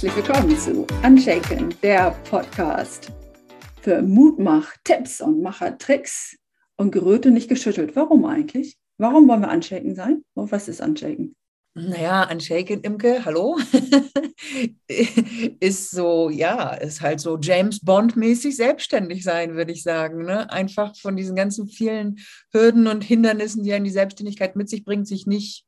Herzlich willkommen zu Unshaken, der Podcast für Mutmach, Tipps und Machertricks und und nicht geschüttelt. Warum eigentlich? Warum wollen wir Unshaken sein? Und was ist Unshaken? Naja, Unshaken, Imke, hallo, ist so, ja, ist halt so James Bond-mäßig selbstständig sein, würde ich sagen. Ne? Einfach von diesen ganzen vielen Hürden und Hindernissen, die einen die Selbstständigkeit mit sich bringt, sich nicht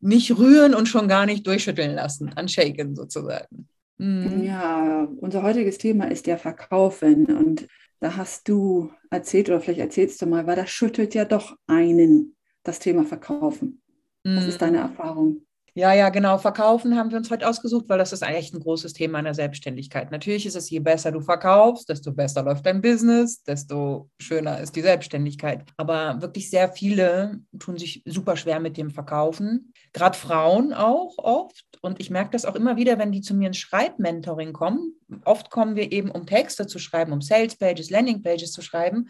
nicht rühren und schon gar nicht durchschütteln lassen, anshaken sozusagen. Mhm. Ja, unser heutiges Thema ist ja Verkaufen und da hast du erzählt oder vielleicht erzählst du mal, weil das schüttelt ja doch einen, das Thema Verkaufen. Was ist deine mhm. Erfahrung? Ja, ja, genau. Verkaufen haben wir uns heute ausgesucht, weil das ist echt ein großes Thema in der Selbstständigkeit. Natürlich ist es, je besser du verkaufst, desto besser läuft dein Business, desto schöner ist die Selbstständigkeit. Aber wirklich sehr viele tun sich super schwer mit dem Verkaufen. Gerade Frauen auch oft. Und ich merke das auch immer wieder, wenn die zu mir ins Schreibmentoring kommen. Oft kommen wir eben, um Texte zu schreiben, um Sales Pages, Landing Pages zu schreiben.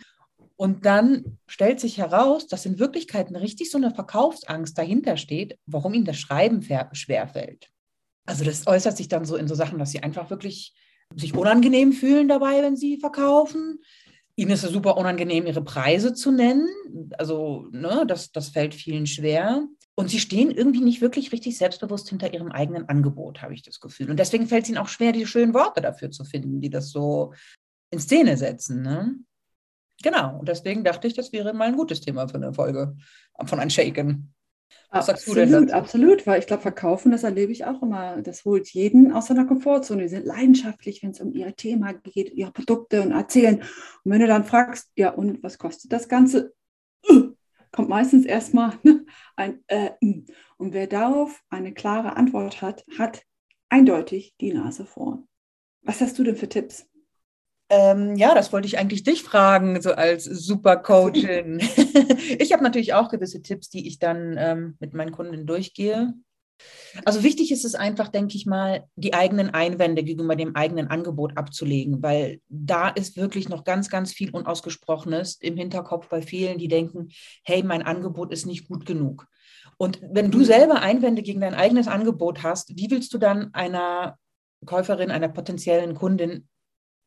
Und dann stellt sich heraus, dass in Wirklichkeit richtig so eine Verkaufsangst dahinter steht, warum ihnen das Schreiben schwerfällt. Also das äußert sich dann so in so Sachen, dass sie einfach wirklich sich unangenehm fühlen dabei, wenn sie verkaufen. Ihnen ist es super unangenehm, ihre Preise zu nennen. Also ne, das, das fällt vielen schwer. Und sie stehen irgendwie nicht wirklich richtig selbstbewusst hinter ihrem eigenen Angebot, habe ich das Gefühl. Und deswegen fällt es ihnen auch schwer, die schönen Worte dafür zu finden, die das so in Szene setzen. Ne? Genau, und deswegen dachte ich, das wäre mal ein gutes Thema für eine Folge von Unshaken. Was sagst absolut, du denn dazu? Absolut, weil ich glaube, Verkaufen, das erlebe ich auch immer. Das holt jeden aus seiner Komfortzone. Die sind leidenschaftlich, wenn es um ihr Thema geht, ihre Produkte und erzählen. Und wenn du dann fragst, ja, und was kostet das Ganze? Kommt meistens erstmal ne, ein äh, und wer darauf eine klare Antwort hat, hat eindeutig die Nase vorn. Was hast du denn für Tipps? Ähm, ja, das wollte ich eigentlich dich fragen, so als Supercoachin. ich habe natürlich auch gewisse Tipps, die ich dann ähm, mit meinen Kunden durchgehe. Also wichtig ist es einfach, denke ich mal, die eigenen Einwände gegenüber dem eigenen Angebot abzulegen, weil da ist wirklich noch ganz, ganz viel Unausgesprochenes im Hinterkopf bei vielen, die denken, hey, mein Angebot ist nicht gut genug. Und wenn du mhm. selber Einwände gegen dein eigenes Angebot hast, wie willst du dann einer Käuferin, einer potenziellen Kundin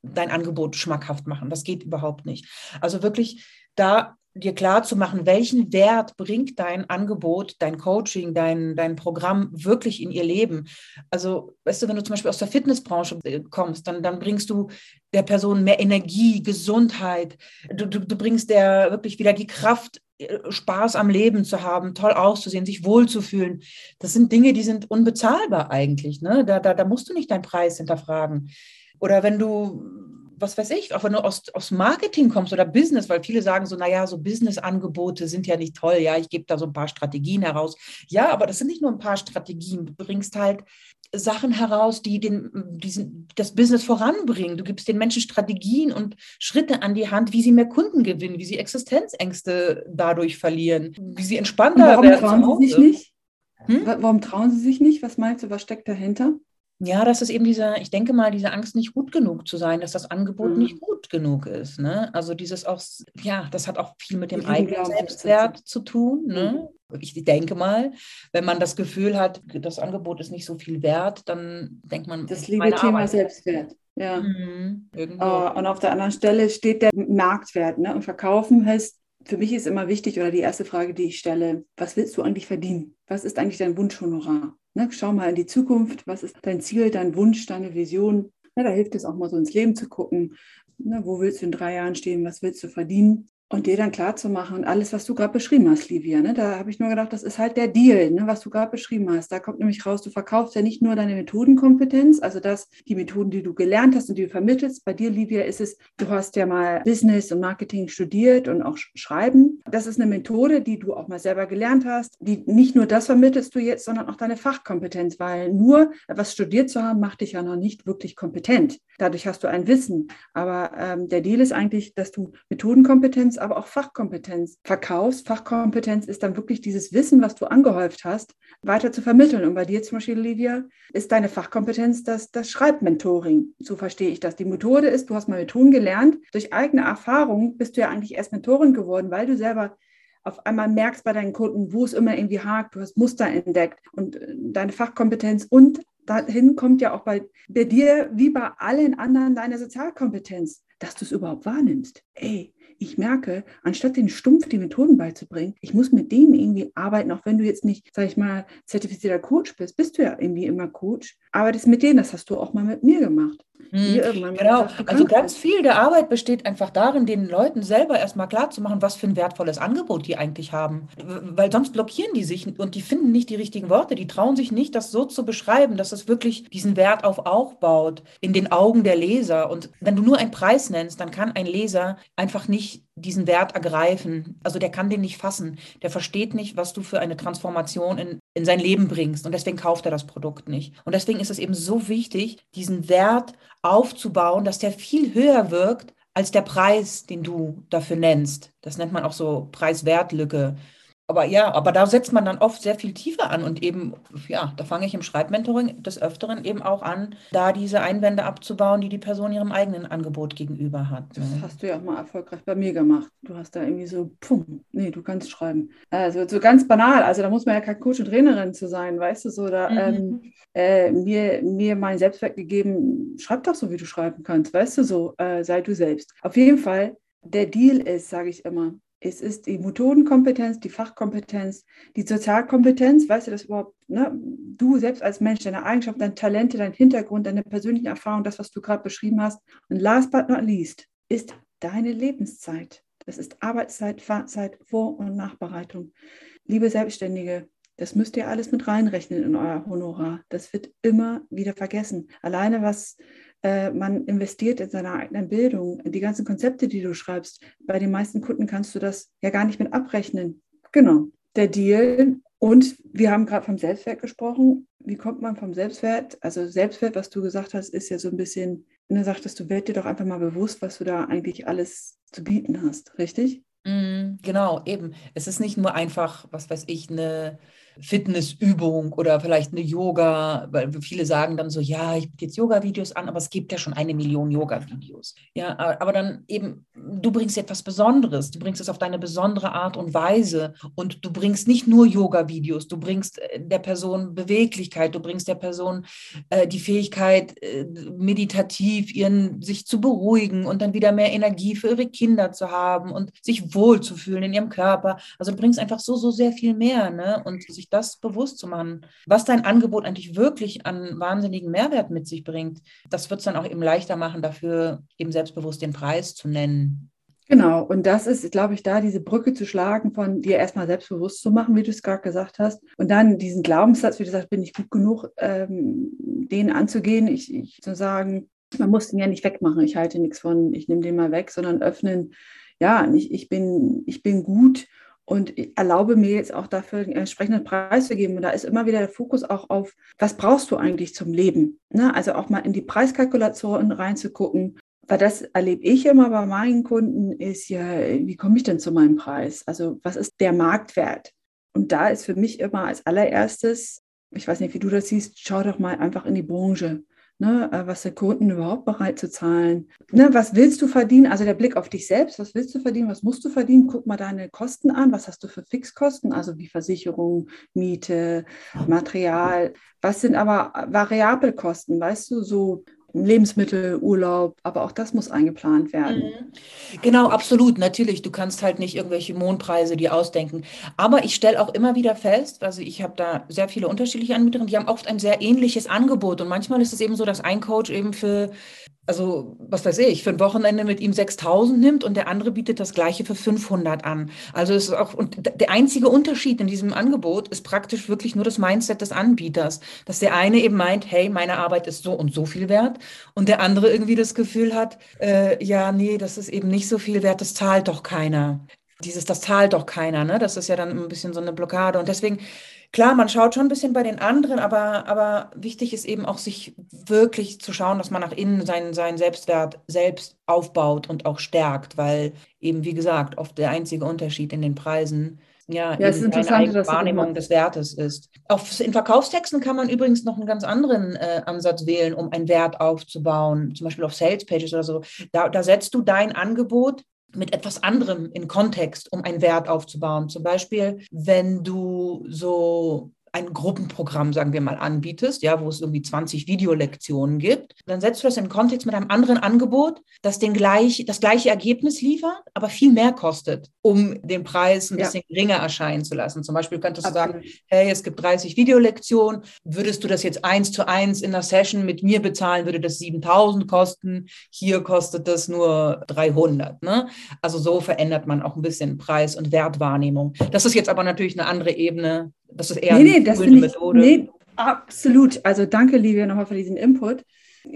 dein Angebot schmackhaft machen. Das geht überhaupt nicht. Also wirklich da dir klar zu machen, welchen Wert bringt dein Angebot, dein Coaching, dein, dein Programm wirklich in ihr Leben. Also, weißt du, wenn du zum Beispiel aus der Fitnessbranche äh, kommst, dann, dann bringst du der Person mehr Energie, Gesundheit. Du, du, du bringst der wirklich wieder die Kraft, äh, Spaß am Leben zu haben, toll auszusehen, sich wohlzufühlen. Das sind Dinge, die sind unbezahlbar eigentlich. Ne? Da, da, da musst du nicht deinen Preis hinterfragen. Oder wenn du, was weiß ich, auch wenn du aus, aus Marketing kommst oder Business, weil viele sagen so, naja, so Business-Angebote sind ja nicht toll, ja, ich gebe da so ein paar Strategien heraus. Ja, aber das sind nicht nur ein paar Strategien, du bringst halt Sachen heraus, die den, diesen, das Business voranbringen. Du gibst den Menschen Strategien und Schritte an die Hand, wie sie mehr Kunden gewinnen, wie sie Existenzängste dadurch verlieren, wie sie entspannter warum werden. Warum trauen sie sich nicht? Hm? Warum trauen sie sich nicht? Was meinst du, was steckt dahinter? Ja, das ist eben dieser, ich denke mal, diese Angst, nicht gut genug zu sein, dass das Angebot mhm. nicht gut genug ist. Ne? Also dieses auch, ja, das hat auch viel mit dem eigenen Selbstwert zu tun. Ne? Mhm. Ich denke mal, wenn man das Gefühl hat, das Angebot ist nicht so viel wert, dann denkt man. Das liebe Thema Arbeit. Selbstwert. Ja. Mhm, uh, und auf der anderen Stelle steht der Marktwert. Ne? Und verkaufen heißt, für mich ist immer wichtig, oder die erste Frage, die ich stelle, was willst du eigentlich verdienen? Was ist eigentlich dein Wunschhonorar? Ne, schau mal in die Zukunft. Was ist dein Ziel, dein Wunsch, deine Vision? Ne, da hilft es auch mal so ins Leben zu gucken. Ne, wo willst du in drei Jahren stehen? Was willst du verdienen? Und dir dann klar zu alles, was du gerade beschrieben hast, Livia, ne, da habe ich nur gedacht, das ist halt der Deal, ne, was du gerade beschrieben hast. Da kommt nämlich raus, du verkaufst ja nicht nur deine Methodenkompetenz, also das, die Methoden, die du gelernt hast und die du vermittelst. Bei dir, Livia, ist es, du hast ja mal Business und Marketing studiert und auch Schreiben. Das ist eine Methode, die du auch mal selber gelernt hast, die nicht nur das vermittelst du jetzt, sondern auch deine Fachkompetenz, weil nur etwas studiert zu haben, macht dich ja noch nicht wirklich kompetent. Dadurch hast du ein Wissen. Aber ähm, der Deal ist eigentlich, dass du Methodenkompetenz aber auch Fachkompetenz verkaufst. Fachkompetenz ist dann wirklich dieses Wissen, was du angehäuft hast, weiter zu vermitteln. Und bei dir zum Beispiel, Livia, ist deine Fachkompetenz das, das Schreibmentoring. So verstehe ich das. Die Methode ist, du hast mal Methoden gelernt. Durch eigene Erfahrung bist du ja eigentlich erst Mentorin geworden, weil du selber auf einmal merkst bei deinen Kunden, wo es immer irgendwie hakt, du hast Muster entdeckt und äh, deine Fachkompetenz und dahin kommt ja auch bei, bei dir wie bei allen anderen deine Sozialkompetenz, dass du es überhaupt wahrnimmst. Ey, ich merke, anstatt den stumpf die Methoden beizubringen, ich muss mit denen irgendwie arbeiten, auch wenn du jetzt nicht, sag ich mal, zertifizierter Coach bist, bist du ja irgendwie immer Coach, arbeitest mit denen, das hast du auch mal mit mir gemacht. Hm, genau, also ganz viel der Arbeit besteht einfach darin, den Leuten selber erstmal klarzumachen, was für ein wertvolles Angebot die eigentlich haben. Weil sonst blockieren die sich und die finden nicht die richtigen Worte. Die trauen sich nicht, das so zu beschreiben, dass es wirklich diesen Wert auf aufbaut in den Augen der Leser. Und wenn du nur einen Preis nennst, dann kann ein Leser einfach nicht diesen Wert ergreifen. Also der kann den nicht fassen. Der versteht nicht, was du für eine Transformation in, in sein Leben bringst. Und deswegen kauft er das Produkt nicht. Und deswegen ist es eben so wichtig, diesen Wert aufzubauen, dass der viel höher wirkt als der Preis, den du dafür nennst. Das nennt man auch so Preis-Wert-Lücke. Aber ja, aber da setzt man dann oft sehr viel tiefer an und eben, ja, da fange ich im Schreibmentoring des Öfteren eben auch an, da diese Einwände abzubauen, die die Person ihrem eigenen Angebot gegenüber hat. Ne? Das hast du ja auch mal erfolgreich bei mir gemacht. Du hast da irgendwie so, pum, nee, du kannst schreiben. Also so ganz banal, also da muss man ja kein Coach und Trainerin zu sein, weißt du, so da, mhm. ähm, äh, mir, mir mein Selbstwert gegeben, schreib doch so, wie du schreiben kannst, weißt du, so, äh, sei du selbst. Auf jeden Fall, der Deal ist, sage ich immer, es ist die Methodenkompetenz, die Fachkompetenz, die Sozialkompetenz, weißt du das überhaupt, ne? du selbst als Mensch, deine Eigenschaften, deine Talente, dein Hintergrund, deine persönlichen Erfahrungen, das, was du gerade beschrieben hast. Und last but not least ist deine Lebenszeit. Das ist Arbeitszeit, Fahrzeit, Vor- und Nachbereitung. Liebe Selbstständige, das müsst ihr alles mit reinrechnen in euer Honorar. Das wird immer wieder vergessen. Alleine was äh, man investiert in seine eigenen Bildung, die ganzen Konzepte, die du schreibst. Bei den meisten Kunden kannst du das ja gar nicht mit abrechnen. Genau, der Deal. Und wir haben gerade vom Selbstwert gesprochen. Wie kommt man vom Selbstwert? Also Selbstwert, was du gesagt hast, ist ja so ein bisschen, du sagtest, du werd dir doch einfach mal bewusst, was du da eigentlich alles zu bieten hast, richtig? Mm, genau, eben. Es ist nicht nur einfach, was weiß ich, eine Fitnessübung oder vielleicht eine Yoga, weil viele sagen dann so, ja, ich biete jetzt Yoga-Videos an, aber es gibt ja schon eine Million Yoga-Videos. Ja, aber dann eben, du bringst etwas Besonderes, du bringst es auf deine besondere Art und Weise und du bringst nicht nur Yoga-Videos, du bringst äh, der Person Beweglichkeit, du bringst der Person äh, die Fähigkeit, äh, meditativ ihren, sich zu beruhigen und dann wieder mehr Energie für ihre Kinder zu haben und sich wohlzufühlen in ihrem Körper. Also du bringst einfach so, so sehr viel mehr, ne? Und sich sich das bewusst zu machen, was dein Angebot eigentlich wirklich an wahnsinnigen Mehrwert mit sich bringt. Das wird es dann auch eben leichter machen, dafür eben selbstbewusst den Preis zu nennen. Genau, und das ist, glaube ich, da diese Brücke zu schlagen, von dir erstmal selbstbewusst zu machen, wie du es gerade gesagt hast, und dann diesen Glaubenssatz, wie du sagst, bin ich gut genug, ähm, den anzugehen, ich, ich zu sagen, man muss den ja nicht wegmachen, ich halte nichts von, ich nehme den mal weg, sondern öffnen, ja, ich, ich, bin, ich bin gut und erlaube mir jetzt auch dafür einen entsprechenden Preis zu geben. Und da ist immer wieder der Fokus auch auf, was brauchst du eigentlich zum Leben? Ne? Also auch mal in die Preiskalkulation reinzugucken. Weil das erlebe ich immer bei meinen Kunden, ist ja, wie komme ich denn zu meinem Preis? Also was ist der Marktwert? Und da ist für mich immer als allererstes, ich weiß nicht, wie du das siehst, schau doch mal einfach in die Branche. Ne, äh, was der Kunden überhaupt bereit zu zahlen. Ne, was willst du verdienen? Also der Blick auf dich selbst, was willst du verdienen, was musst du verdienen? Guck mal deine Kosten an, was hast du für Fixkosten, also wie Versicherung, Miete, Material. Was sind aber Variabelkosten, weißt du, so Lebensmittel, Urlaub, aber auch das muss eingeplant werden. Mhm. Genau, absolut. Natürlich, du kannst halt nicht irgendwelche Mondpreise dir ausdenken. Aber ich stelle auch immer wieder fest, also ich habe da sehr viele unterschiedliche Anbieter, die haben oft ein sehr ähnliches Angebot. Und manchmal ist es eben so, dass ein Coach eben für also was weiß ich, für ein Wochenende mit ihm 6000 nimmt und der andere bietet das gleiche für 500 an. Also es ist auch, und der einzige Unterschied in diesem Angebot ist praktisch wirklich nur das Mindset des Anbieters, dass der eine eben meint, hey, meine Arbeit ist so und so viel wert und der andere irgendwie das Gefühl hat, äh, ja, nee, das ist eben nicht so viel wert, das zahlt doch keiner. Dieses, das zahlt doch keiner, ne? Das ist ja dann ein bisschen so eine Blockade und deswegen Klar, man schaut schon ein bisschen bei den anderen, aber, aber wichtig ist eben auch, sich wirklich zu schauen, dass man nach innen seinen, seinen Selbstwert selbst aufbaut und auch stärkt, weil eben, wie gesagt, oft der einzige Unterschied in den Preisen ja, ja eben eine Wahrnehmung des Wertes ist. Auf, in Verkaufstexten kann man übrigens noch einen ganz anderen äh, Ansatz wählen, um einen Wert aufzubauen, zum Beispiel auf Sales Pages oder so. Da, da setzt du dein Angebot mit etwas anderem in Kontext, um einen Wert aufzubauen. Zum Beispiel, wenn du so ein Gruppenprogramm, sagen wir mal, anbietest, ja, wo es irgendwie 20 Videolektionen gibt, dann setzt du das in Kontext mit einem anderen Angebot, das den gleich, das gleiche Ergebnis liefert, aber viel mehr kostet, um den Preis ein bisschen ja. geringer erscheinen zu lassen. Zum Beispiel könntest Absolut. du sagen, hey, es gibt 30 Videolektionen, würdest du das jetzt eins zu eins in der Session mit mir bezahlen, würde das 7000 kosten, hier kostet das nur 300. Ne? Also so verändert man auch ein bisschen Preis- und Wertwahrnehmung. Das ist jetzt aber natürlich eine andere Ebene. Das ist eher nee, nee, eine das Methode. nee, absolut. Also danke, Livia, nochmal für diesen Input.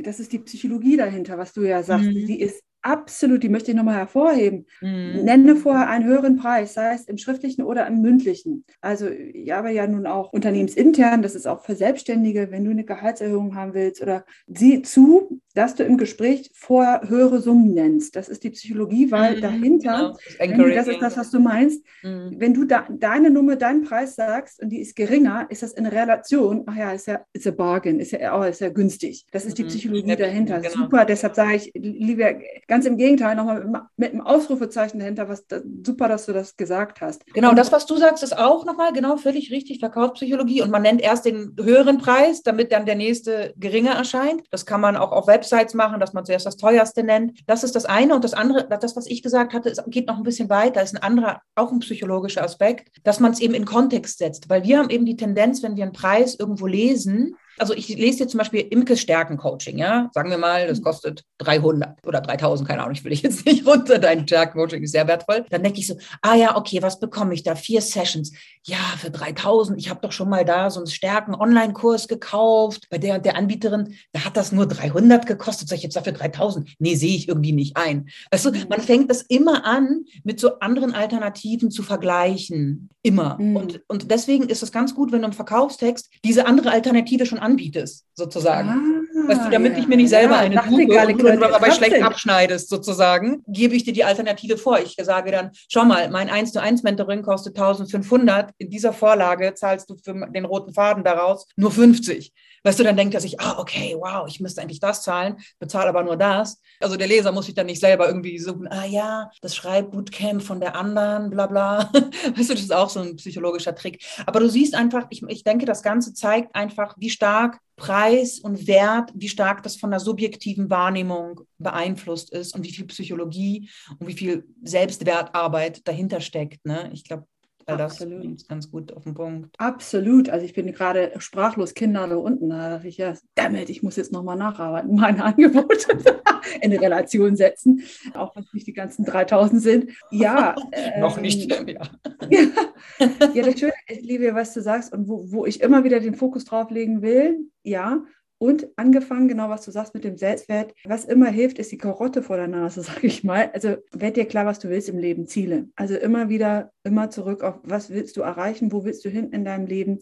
Das ist die Psychologie dahinter, was du ja sagst. Mhm. Die ist absolut, die möchte ich nochmal hervorheben. Mhm. Nenne vorher einen höheren Preis, sei es im schriftlichen oder im mündlichen. Also ich habe ja nun auch unternehmensintern, das ist auch für Selbstständige, wenn du eine Gehaltserhöhung haben willst oder sieh zu, dass du im Gespräch vorher höhere Summen nennst. Das ist die Psychologie, weil mhm. dahinter, genau. das, das ist das, was du meinst, mhm. wenn du da, deine Nummer, deinen Preis sagst und die ist geringer, ist das in Relation, ach ja, ist ja ist a bargain, ist ja, oh, ist ja günstig. Das ist die mhm. Psychologie dahinter. Genau. Super, deshalb sage ich, lieber Ganz im Gegenteil, nochmal mit, mit einem Ausrufezeichen dahinter, was da, super, dass du das gesagt hast. Genau, und das, was du sagst, ist auch nochmal genau völlig richtig, Verkaufspsychologie. Und man nennt erst den höheren Preis, damit dann der nächste geringer erscheint. Das kann man auch auf Websites machen, dass man zuerst das teuerste nennt. Das ist das eine. Und das andere, das, was ich gesagt hatte, geht noch ein bisschen weiter, ist ein anderer, auch ein psychologischer Aspekt, dass man es eben in Kontext setzt. Weil wir haben eben die Tendenz, wenn wir einen Preis irgendwo lesen, also ich lese jetzt zum Beispiel Imkes Stärkencoaching, ja, sagen wir mal, das mhm. kostet 300 oder 3000, keine Ahnung, ich will dich jetzt nicht runter, dein Stärkencoaching ist sehr wertvoll. Dann denke ich so, ah ja, okay, was bekomme ich da? Vier Sessions. Ja, für 3000, ich habe doch schon mal da so einen Stärken-Online-Kurs gekauft bei der und der Anbieterin, da hat das nur 300 gekostet, sag ich jetzt dafür 3000? Nee, sehe ich irgendwie nicht ein. Weißt du, mhm. man fängt das immer an, mit so anderen Alternativen zu vergleichen. Immer. Mhm. Und, und deswegen ist es ganz gut, wenn du im Verkaufstext diese andere Alternative schon anbietest, sozusagen. Ah, weißt du, damit ja. ich mir nicht selber ja, eine suche und du dabei schlecht abschneidest, sozusagen, gebe ich dir die Alternative vor. Ich sage dann, schau mal, mein 1 zu 1 Mentoring kostet 1500. In dieser Vorlage zahlst du für den roten Faden daraus nur 50. Weißt du, dann denkt er sich, ah, okay, wow, ich müsste eigentlich das zahlen, bezahle aber nur das. Also der Leser muss sich dann nicht selber irgendwie suchen, ah ja, das Schreibbootcamp von der anderen, bla bla. Weißt du, das ist auch so ein psychologischer Trick. Aber du siehst einfach, ich, ich denke, das Ganze zeigt einfach, wie stark Preis und Wert, wie stark das von der subjektiven Wahrnehmung beeinflusst ist und wie viel Psychologie und wie viel Selbstwertarbeit dahinter steckt. Ne? Ich glaube, weil das ist ganz gut auf den Punkt. Absolut. Also ich bin gerade sprachlos, Kinder da unten. Da dachte ich, ja, damit, ich muss jetzt nochmal nacharbeiten, meine Angebote in Relation setzen, auch wenn es nicht die ganzen 3000 sind. Ja. Noch nicht, ähm, ja. ja. ja. das Schöne, ich liebe, was du sagst und wo, wo ich immer wieder den Fokus drauf legen will, ja, und angefangen, genau was du sagst mit dem Selbstwert, was immer hilft, ist die Karotte vor der Nase, sage ich mal. Also werd dir klar, was du willst im Leben, Ziele. Also immer wieder, immer zurück auf, was willst du erreichen, wo willst du hin in deinem Leben.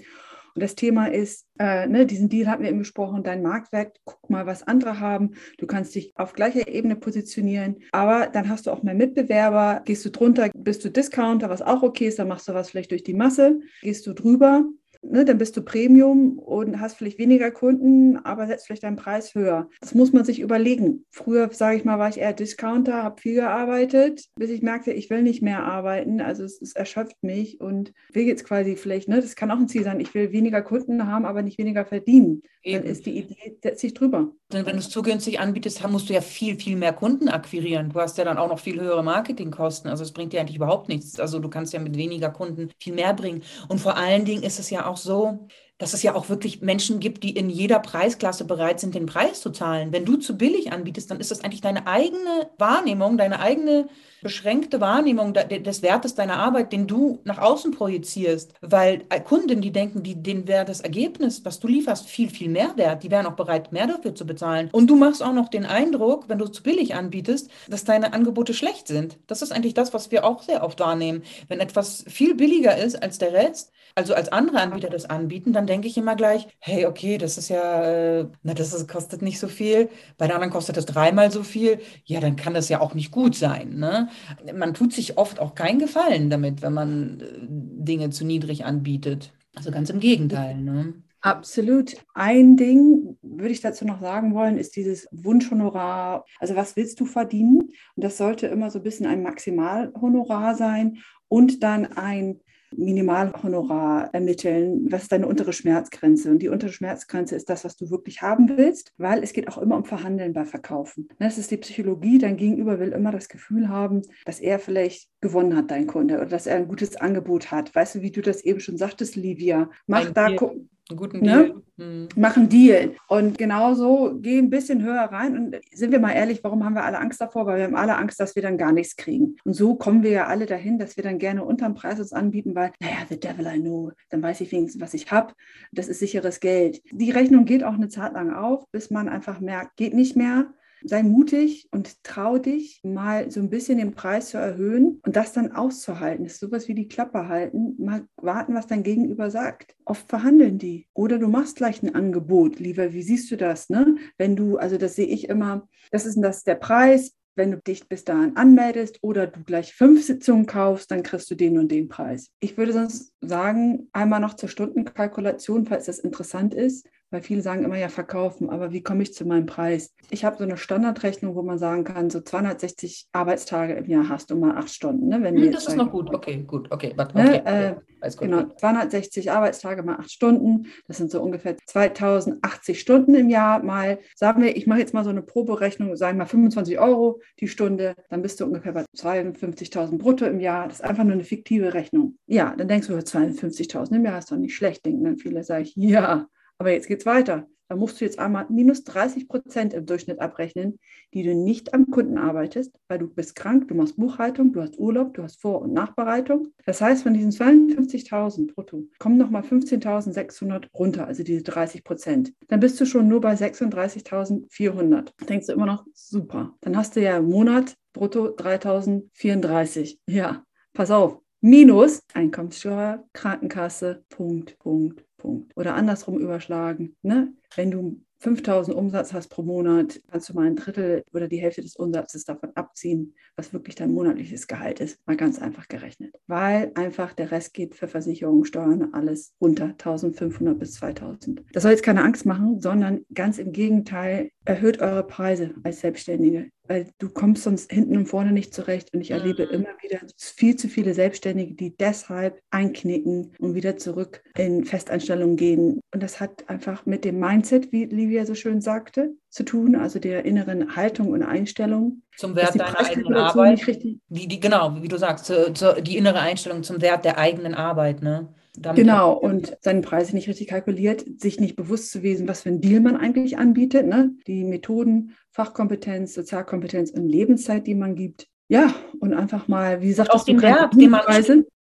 Und das Thema ist, äh, ne, diesen Deal hatten wir eben besprochen, dein Marktwert, guck mal, was andere haben. Du kannst dich auf gleicher Ebene positionieren, aber dann hast du auch mehr Mitbewerber. Gehst du drunter, bist du Discounter, was auch okay ist, dann machst du was vielleicht durch die Masse. Gehst du drüber, Ne, dann bist du Premium und hast vielleicht weniger Kunden, aber setzt vielleicht deinen Preis höher. Das muss man sich überlegen. Früher, sage ich mal, war ich eher Discounter, habe viel gearbeitet, bis ich merkte, ich will nicht mehr arbeiten. Also es, es erschöpft mich und will jetzt quasi vielleicht, ne, das kann auch ein Ziel sein, ich will weniger Kunden haben, aber nicht weniger verdienen. Eben. Dann ist die Idee, setzt sich drüber. Denn wenn du es zu günstig anbietest, musst du ja viel, viel mehr Kunden akquirieren. Du hast ja dann auch noch viel höhere Marketingkosten. Also es bringt dir eigentlich überhaupt nichts. Also du kannst ja mit weniger Kunden viel mehr bringen. Und vor allen Dingen ist es ja auch so, dass es ja auch wirklich Menschen gibt, die in jeder Preisklasse bereit sind, den Preis zu zahlen. Wenn du zu billig anbietest, dann ist das eigentlich deine eigene Wahrnehmung, deine eigene beschränkte Wahrnehmung des Wertes deiner Arbeit, den du nach außen projizierst. Weil Kunden, die denken, die, denen wäre das Ergebnis, was du lieferst, viel, viel mehr wert. Die wären auch bereit, mehr dafür zu bezahlen. Und du machst auch noch den Eindruck, wenn du zu billig anbietest, dass deine Angebote schlecht sind. Das ist eigentlich das, was wir auch sehr oft wahrnehmen. Wenn etwas viel billiger ist als der Rest, also als andere Anbieter das anbieten, dann denke ich immer gleich, hey, okay, das ist ja, äh, na, das ist, kostet nicht so viel. Bei der anderen kostet das dreimal so viel. Ja, dann kann das ja auch nicht gut sein. Ne? Man tut sich oft auch keinen Gefallen damit, wenn man äh, Dinge zu niedrig anbietet. Also ganz im Gegenteil. Ne? Absolut. Ein Ding würde ich dazu noch sagen wollen, ist dieses Wunschhonorar. Also was willst du verdienen? Und das sollte immer so ein bisschen ein Maximalhonorar sein und dann ein Minimalhonorar ermitteln. Was ist deine untere Schmerzgrenze? Und die untere Schmerzgrenze ist das, was du wirklich haben willst, weil es geht auch immer um Verhandeln bei Verkaufen. Das ist die Psychologie. Dein Gegenüber will immer das Gefühl haben, dass er vielleicht gewonnen hat, dein Kunde, oder dass er ein gutes Angebot hat. Weißt du, wie du das eben schon sagtest, Livia? Mach ein da, gucken einen guten ne? Deal. Ne? Mhm. Machen Deal. Und genauso geh ein bisschen höher rein. Und sind wir mal ehrlich, warum haben wir alle Angst davor? Weil wir haben alle Angst, dass wir dann gar nichts kriegen. Und so kommen wir ja alle dahin, dass wir dann gerne unterm Preis uns anbieten, weil, naja, the devil I know, dann weiß ich wenigstens, was ich habe. Das ist sicheres Geld. Die Rechnung geht auch eine Zeit lang auf, bis man einfach merkt, geht nicht mehr sei mutig und trau dich, mal so ein bisschen den Preis zu erhöhen und das dann auszuhalten. Das ist sowas wie die Klappe halten, mal warten, was dein Gegenüber sagt. Oft verhandeln die. Oder du machst gleich ein Angebot, lieber, wie siehst du das? Ne? Wenn du, also das sehe ich immer, das ist das der Preis, wenn du dich bis dahin anmeldest oder du gleich fünf Sitzungen kaufst, dann kriegst du den und den Preis. Ich würde sonst sagen, einmal noch zur Stundenkalkulation, falls das interessant ist. Weil viele sagen immer ja verkaufen, aber wie komme ich zu meinem Preis? Ich habe so eine Standardrechnung, wo man sagen kann, so 260 Arbeitstage im Jahr hast du mal acht Stunden. Ne? Wenn hm, das ist noch gut, okay, gut, okay. okay, ne? okay. Äh, genau, 260 Arbeitstage mal acht Stunden, das sind so ungefähr 2080 Stunden im Jahr mal, sagen wir, ich mache jetzt mal so eine Proberechnung, sagen wir mal 25 Euro die Stunde, dann bist du ungefähr bei 52.000 brutto im Jahr. Das ist einfach nur eine fiktive Rechnung. Ja, dann denkst du, 52.000 im Jahr ist doch nicht schlecht, denken dann viele, sage ich, ja, aber jetzt geht es weiter. Da musst du jetzt einmal minus 30 Prozent im Durchschnitt abrechnen, die du nicht am Kunden arbeitest, weil du bist krank, du machst Buchhaltung, du hast Urlaub, du hast Vor- und Nachbereitung. Das heißt, von diesen 52.000 brutto kommen nochmal 15.600 runter, also diese 30 Prozent. Dann bist du schon nur bei 36.400. Denkst du immer noch, super. Dann hast du ja im Monat brutto 3.034. Ja, pass auf. Minus Einkommenssteuer, Krankenkasse, Punkt, Punkt, Punkt. Oder andersrum überschlagen. Ne? Wenn du 5000 Umsatz hast pro Monat, kannst du mal ein Drittel oder die Hälfte des Umsatzes davon abziehen, was wirklich dein monatliches Gehalt ist. Mal ganz einfach gerechnet. Weil einfach der Rest geht für Versicherungen, Steuern, alles runter, 1500 bis 2000. Das soll jetzt keine Angst machen, sondern ganz im Gegenteil, erhöht eure Preise als Selbstständige weil du kommst sonst hinten und vorne nicht zurecht. Und ich erlebe mhm. immer wieder viel zu viele Selbstständige, die deshalb einknicken und wieder zurück in Festeinstellungen gehen. Und das hat einfach mit dem Mindset, wie Livia so schön sagte, zu tun, also der inneren Haltung und Einstellung. Zum Wert deiner eigenen Arbeit. Wie, die, genau, wie du sagst, zu, zu, die innere Einstellung zum Wert der eigenen Arbeit. Ne? Genau, und seine Preise nicht richtig kalkuliert, sich nicht bewusst zu wissen, was für ein Deal man eigentlich anbietet, ne? die Methoden, Fachkompetenz, Sozialkompetenz und Lebenszeit, die man gibt. Ja, und einfach mal, wie gesagt, auch den Wert, den man,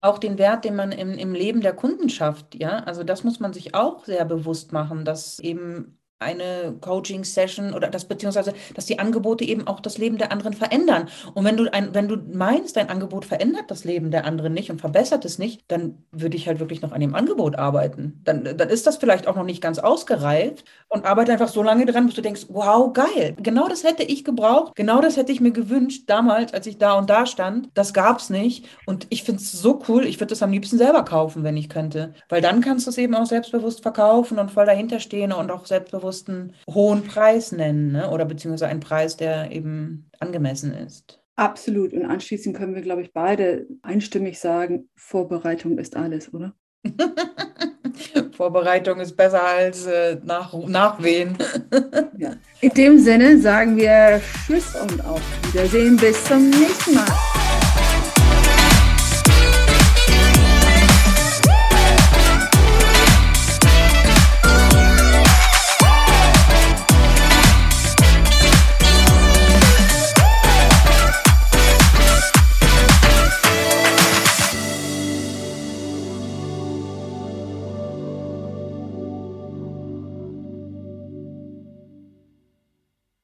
auch den Wert, den man im, im Leben der Kunden schafft, ja. Also das muss man sich auch sehr bewusst machen, dass eben eine Coaching-Session oder das beziehungsweise, dass die Angebote eben auch das Leben der anderen verändern. Und wenn du ein, wenn du meinst, dein Angebot verändert das Leben der anderen nicht und verbessert es nicht, dann würde ich halt wirklich noch an dem Angebot arbeiten. Dann, dann ist das vielleicht auch noch nicht ganz ausgereift und arbeite einfach so lange dran, bis du denkst, wow, geil. Genau das hätte ich gebraucht. Genau das hätte ich mir gewünscht damals, als ich da und da stand. Das gab es nicht. Und ich finde es so cool. Ich würde es am liebsten selber kaufen, wenn ich könnte. Weil dann kannst du es eben auch selbstbewusst verkaufen und voll dahinter stehen und auch selbstbewusst selbstbewussten hohen Preis nennen ne? oder beziehungsweise einen Preis, der eben angemessen ist. Absolut. Und anschließend können wir, glaube ich, beide einstimmig sagen, Vorbereitung ist alles, oder? Vorbereitung ist besser als äh, nach, Nachwehen. ja. In dem Sinne sagen wir Tschüss und auf Wiedersehen. Bis zum nächsten Mal.